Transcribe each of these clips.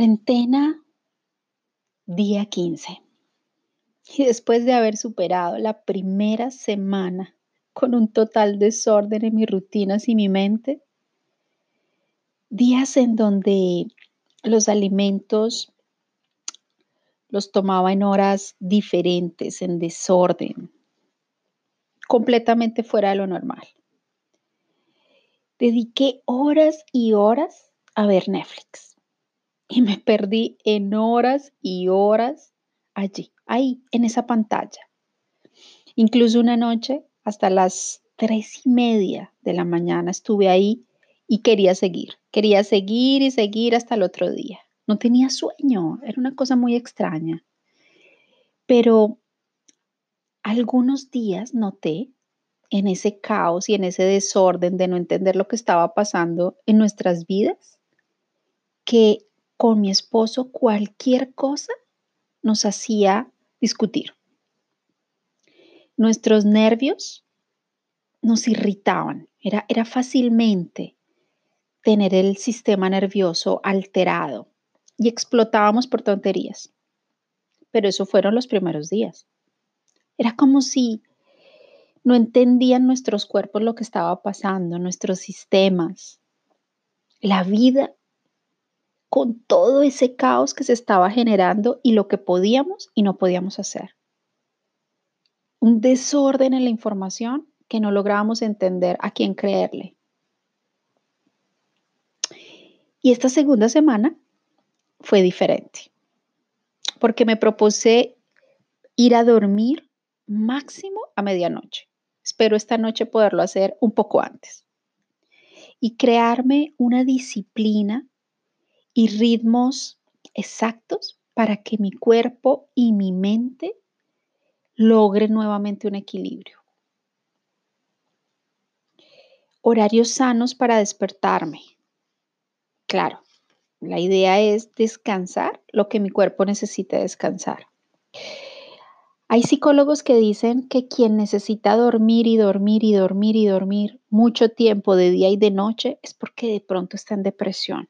Cuarentena, día 15. Y después de haber superado la primera semana con un total desorden en mis rutinas y mi mente, días en donde los alimentos los tomaba en horas diferentes, en desorden, completamente fuera de lo normal. Dediqué horas y horas a ver Netflix y me perdí en horas y horas allí, ahí, en esa pantalla. Incluso una noche, hasta las tres y media de la mañana, estuve ahí y quería seguir, quería seguir y seguir hasta el otro día. No tenía sueño, era una cosa muy extraña. Pero algunos días noté en ese caos y en ese desorden de no entender lo que estaba pasando en nuestras vidas, que con mi esposo cualquier cosa nos hacía discutir. Nuestros nervios nos irritaban, era, era fácilmente tener el sistema nervioso alterado y explotábamos por tonterías. Pero eso fueron los primeros días. Era como si no entendían nuestros cuerpos lo que estaba pasando, nuestros sistemas. La vida con todo ese caos que se estaba generando y lo que podíamos y no podíamos hacer. Un desorden en la información que no lográbamos entender a quién creerle. Y esta segunda semana fue diferente, porque me propuse ir a dormir máximo a medianoche. Espero esta noche poderlo hacer un poco antes. Y crearme una disciplina y ritmos exactos para que mi cuerpo y mi mente logren nuevamente un equilibrio. Horarios sanos para despertarme. Claro, la idea es descansar lo que mi cuerpo necesite descansar. Hay psicólogos que dicen que quien necesita dormir y dormir y dormir y dormir mucho tiempo de día y de noche es porque de pronto está en depresión.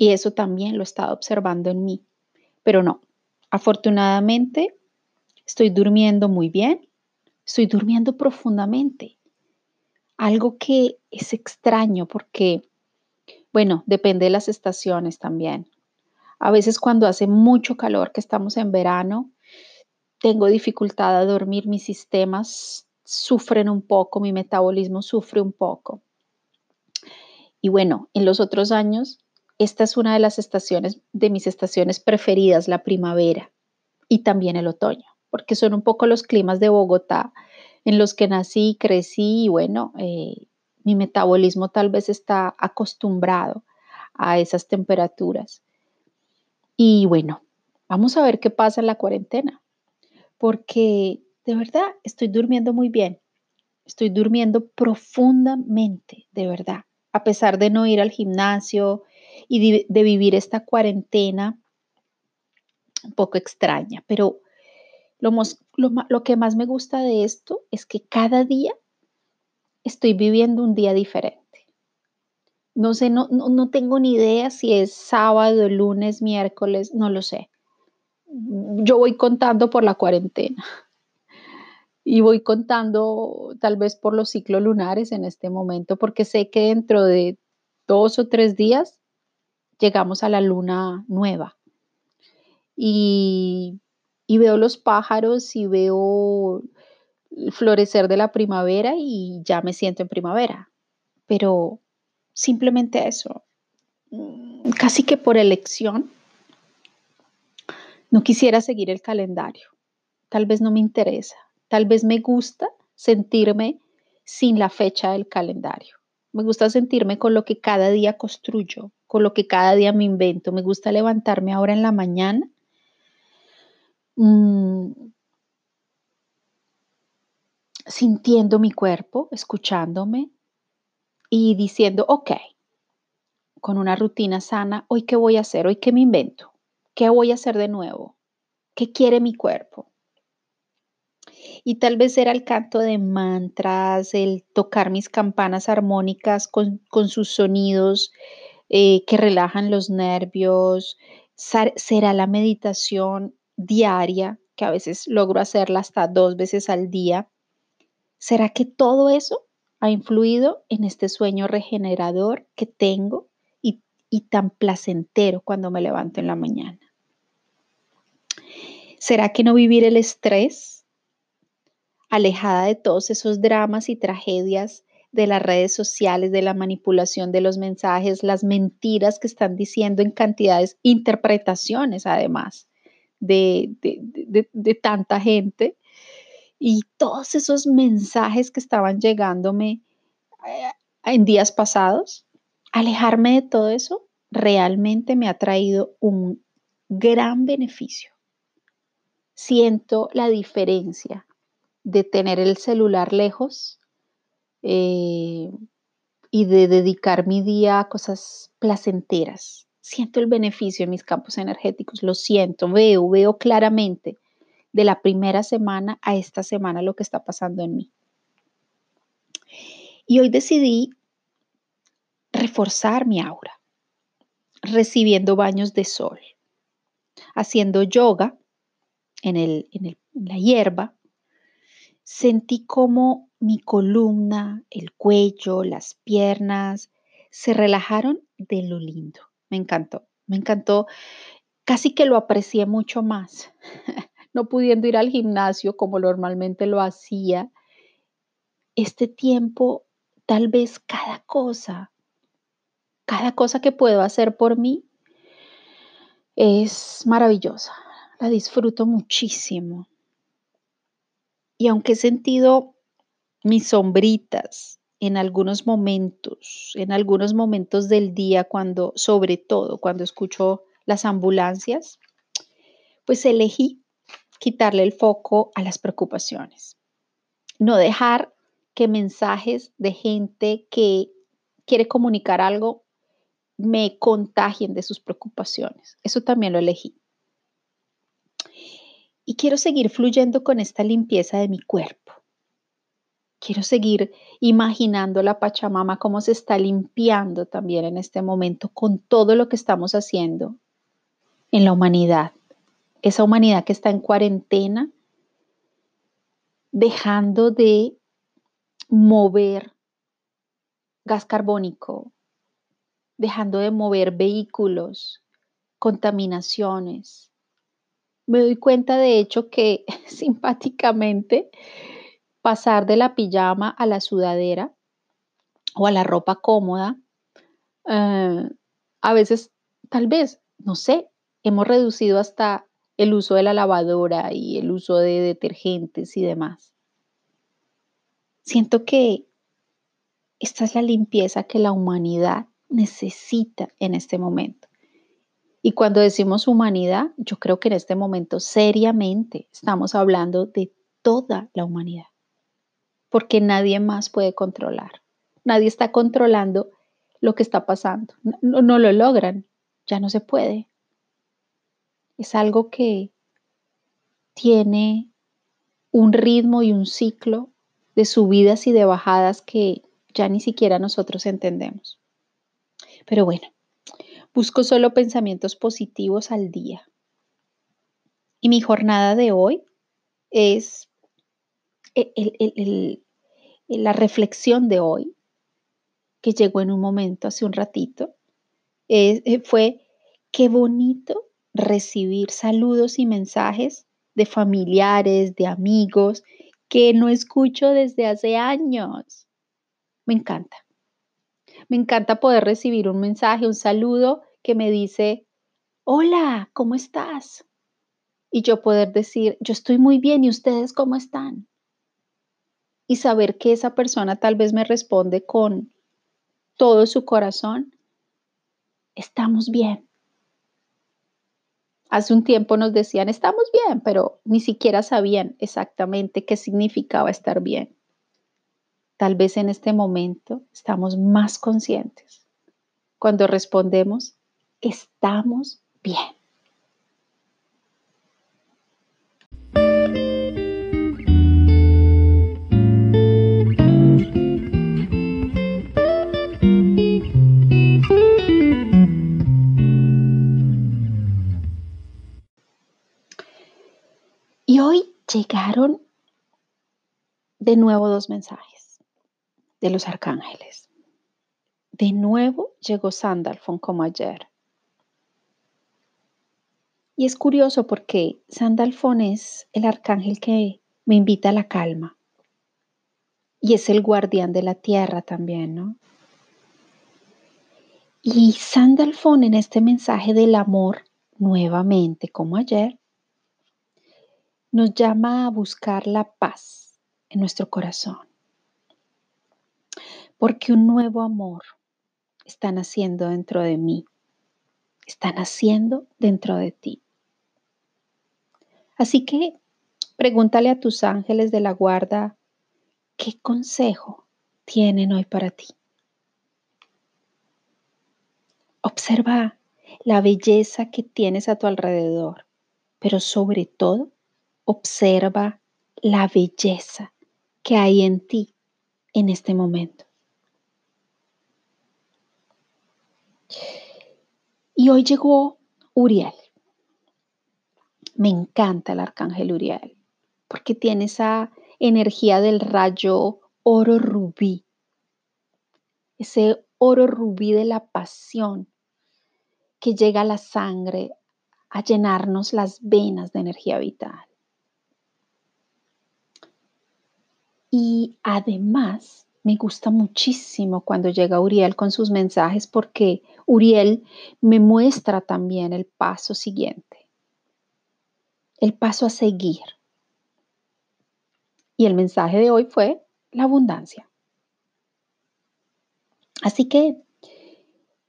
Y eso también lo he estado observando en mí. Pero no, afortunadamente estoy durmiendo muy bien, estoy durmiendo profundamente. Algo que es extraño porque, bueno, depende de las estaciones también. A veces cuando hace mucho calor, que estamos en verano, tengo dificultad a dormir, mis sistemas sufren un poco, mi metabolismo sufre un poco. Y bueno, en los otros años esta es una de las estaciones, de mis estaciones preferidas, la primavera y también el otoño, porque son un poco los climas de Bogotá en los que nací, crecí y bueno, eh, mi metabolismo tal vez está acostumbrado a esas temperaturas. Y bueno, vamos a ver qué pasa en la cuarentena, porque de verdad estoy durmiendo muy bien, estoy durmiendo profundamente, de verdad, a pesar de no ir al gimnasio, y de, vivir esta cuarentena un poco extraña, pero lo, lo, que más me gusta de esto es que cada día estoy viviendo un día diferente. No sé, no, no, tengo ni idea si es sábado, lunes, miércoles, no lo sé. Yo voy contando por la cuarentena y voy contando tal vez por los ciclos lunares en este momento, porque sé que dentro de dos o tres días llegamos a la luna nueva. Y, veo los pájaros y veo el florecer de la primavera y ya me siento en primavera. Pero simplemente eso, mm, casi que por elección, no quisiera seguir el calendario. Tal vez no me interesa. Tal vez me gusta sentirme sin la fecha del calendario. Me gusta sentirme con lo que cada día construyo, con lo que cada día me invento. Me gusta levantarme ahora en la mañana. Mm, sintiendo mi cuerpo, escuchándome y diciendo, ok, con una rutina sana, hoy qué voy a hacer, hoy qué me invento, qué voy a hacer de nuevo, qué quiere mi cuerpo. Y tal vez era el canto de mantras, el tocar mis campanas armónicas con, con sus sonidos eh, que relajan los nervios, será la meditación diaria, que a veces logro hacerla hasta dos veces al día. ¿Será que todo eso ha influido en este sueño regenerador que tengo y, y tan placentero cuando me levanto en la mañana? ¿Será que no vivir el estrés, alejada de todos esos dramas y tragedias de las redes sociales, de la manipulación de los mensajes, las mentiras que están diciendo en cantidades, interpretaciones además de, de, tanta gente y todos esos mensajes que estaban llegándome eh, en días pasados, alejarme de todo eso realmente me ha traído un gran beneficio. Siento la diferencia de tener el celular lejos eh, y de dedicar mi día a cosas placenteras. Siento el beneficio en mis campos energéticos, lo siento, veo, veo claramente de la primera semana a esta semana lo que está pasando en mí. Y hoy decidí reforzar mi aura, recibiendo baños de sol, haciendo yoga en, el, en, el, en la hierba. Sentí como mi columna, el cuello, las piernas se relajaron de lo lindo. Me encantó, me encantó. Casi que lo aprecié mucho más, no pudiendo ir al gimnasio como normalmente lo hacía. Este tiempo, tal vez cada cosa, cada cosa que puedo hacer por mí es maravillosa. La disfruto muchísimo. Y aunque he sentido mis sombritas en algunos momentos, en algunos momentos del día, cuando, sobre todo cuando escucho las ambulancias, pues elegí quitarle el foco a las preocupaciones. No dejar que mensajes de gente que quiere comunicar algo me contagien de sus preocupaciones. Eso también lo elegí. Y quiero seguir fluyendo con esta limpieza de mi cuerpo Quiero seguir imaginando la Pachamama cómo se está limpiando también en este momento con todo lo que estamos haciendo en la humanidad. Esa humanidad que está en cuarentena, dejando de mover gas carbónico, dejando de mover vehículos, contaminaciones. Me doy cuenta de hecho que simpáticamente pasar de la pijama a la sudadera o a la ropa cómoda, eh, a veces, tal vez, no sé, hemos reducido hasta el uso de la lavadora y el uso de detergentes y demás. Siento que esta es la limpieza que la humanidad necesita en este momento. Y cuando decimos humanidad, yo creo que en este momento seriamente estamos hablando de toda la humanidad porque nadie más puede controlar. Nadie está controlando lo que está pasando. No, lo logran, ya no se puede. Es algo que tiene un ritmo y un ciclo de subidas y de bajadas que ya ni siquiera nosotros entendemos. Pero bueno, busco solo pensamientos positivos al día. Y mi jornada de hoy es la reflexión de hoy, que llegó en un momento, hace un ratito, eh, fue qué bonito recibir saludos y mensajes de familiares, de amigos, que no escucho desde hace años. Me encanta. Me encanta poder recibir un mensaje, un saludo que me dice, hola, ¿cómo estás? Y yo poder decir, yo estoy muy bien y ustedes cómo están y saber que esa persona tal vez me responde con todo su corazón, estamos bien. Hace un tiempo nos decían, estamos bien, pero ni siquiera sabían exactamente qué significaba estar bien. Tal vez en este momento estamos más conscientes cuando respondemos, estamos bien. Y hoy llegaron de nuevo dos mensajes de los arcángeles. De nuevo llegó Sandalfon como ayer. Y es curioso porque Sandalfon es el arcángel que me invita a la calma. Y es el guardián de la tierra también, ¿no? Y Sandalfon en este mensaje del amor, nuevamente como ayer, nos llama a buscar la paz en nuestro corazón. Porque un nuevo amor está naciendo dentro de mí, está naciendo dentro de ti. Así que pregúntale a tus ángeles de la guarda qué consejo tienen hoy para ti. Observa la belleza que tienes a tu alrededor, pero sobre todo observa la belleza que hay en ti en este momento. Y hoy llegó Uriel. Me encanta el arcángel Uriel porque tiene esa energía del rayo oro rubí, ese oro rubí de la pasión que llega a la sangre a llenarnos las venas de energía vital. Y además me gusta muchísimo cuando llega Uriel con sus mensajes porque Uriel me muestra también el paso siguiente, el paso a seguir. Y el mensaje de hoy fue la abundancia. Así que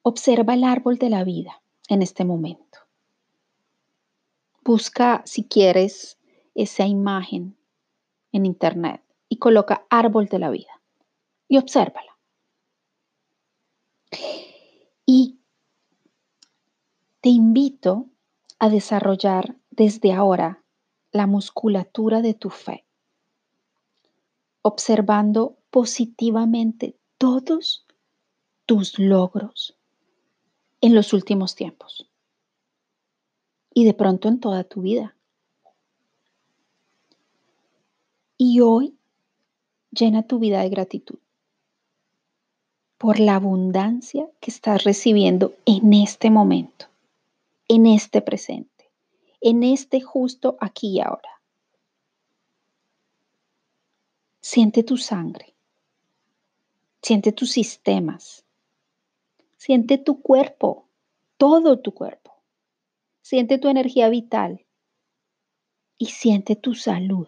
observa el árbol de la vida en este momento. Busca, si quieres, esa imagen en internet y coloca árbol de la vida y obsérvala. Y te invito a desarrollar desde ahora la musculatura de tu fe, observando positivamente todos tus logros en los últimos tiempos y de pronto en toda tu vida. Y hoy llena tu vida de gratitud por la abundancia que estás recibiendo en este momento, en este presente, en este justo aquí y ahora. Siente tu sangre, siente tus sistemas, siente tu cuerpo, todo tu cuerpo, siente tu energía vital y siente tu salud.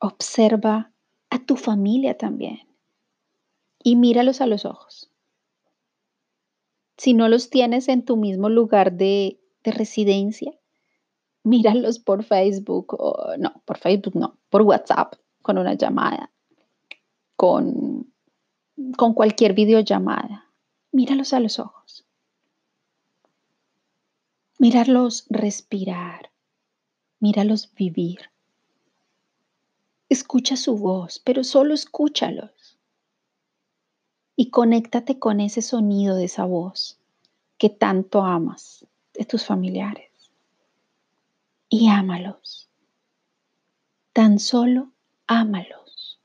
Observa a tu familia también y míralos a los ojos. Si no los tienes en tu mismo lugar de, de residencia, míralos por Facebook, o, no, por Facebook no, por WhatsApp, con una llamada, con, con cualquier videollamada. Míralos a los ojos. Míralos respirar, míralos vivir. Escucha su voz, pero solo escúchalos y conéctate con ese sonido de esa voz que tanto amas de tus familiares. Y ámalos. Tan solo ámalos.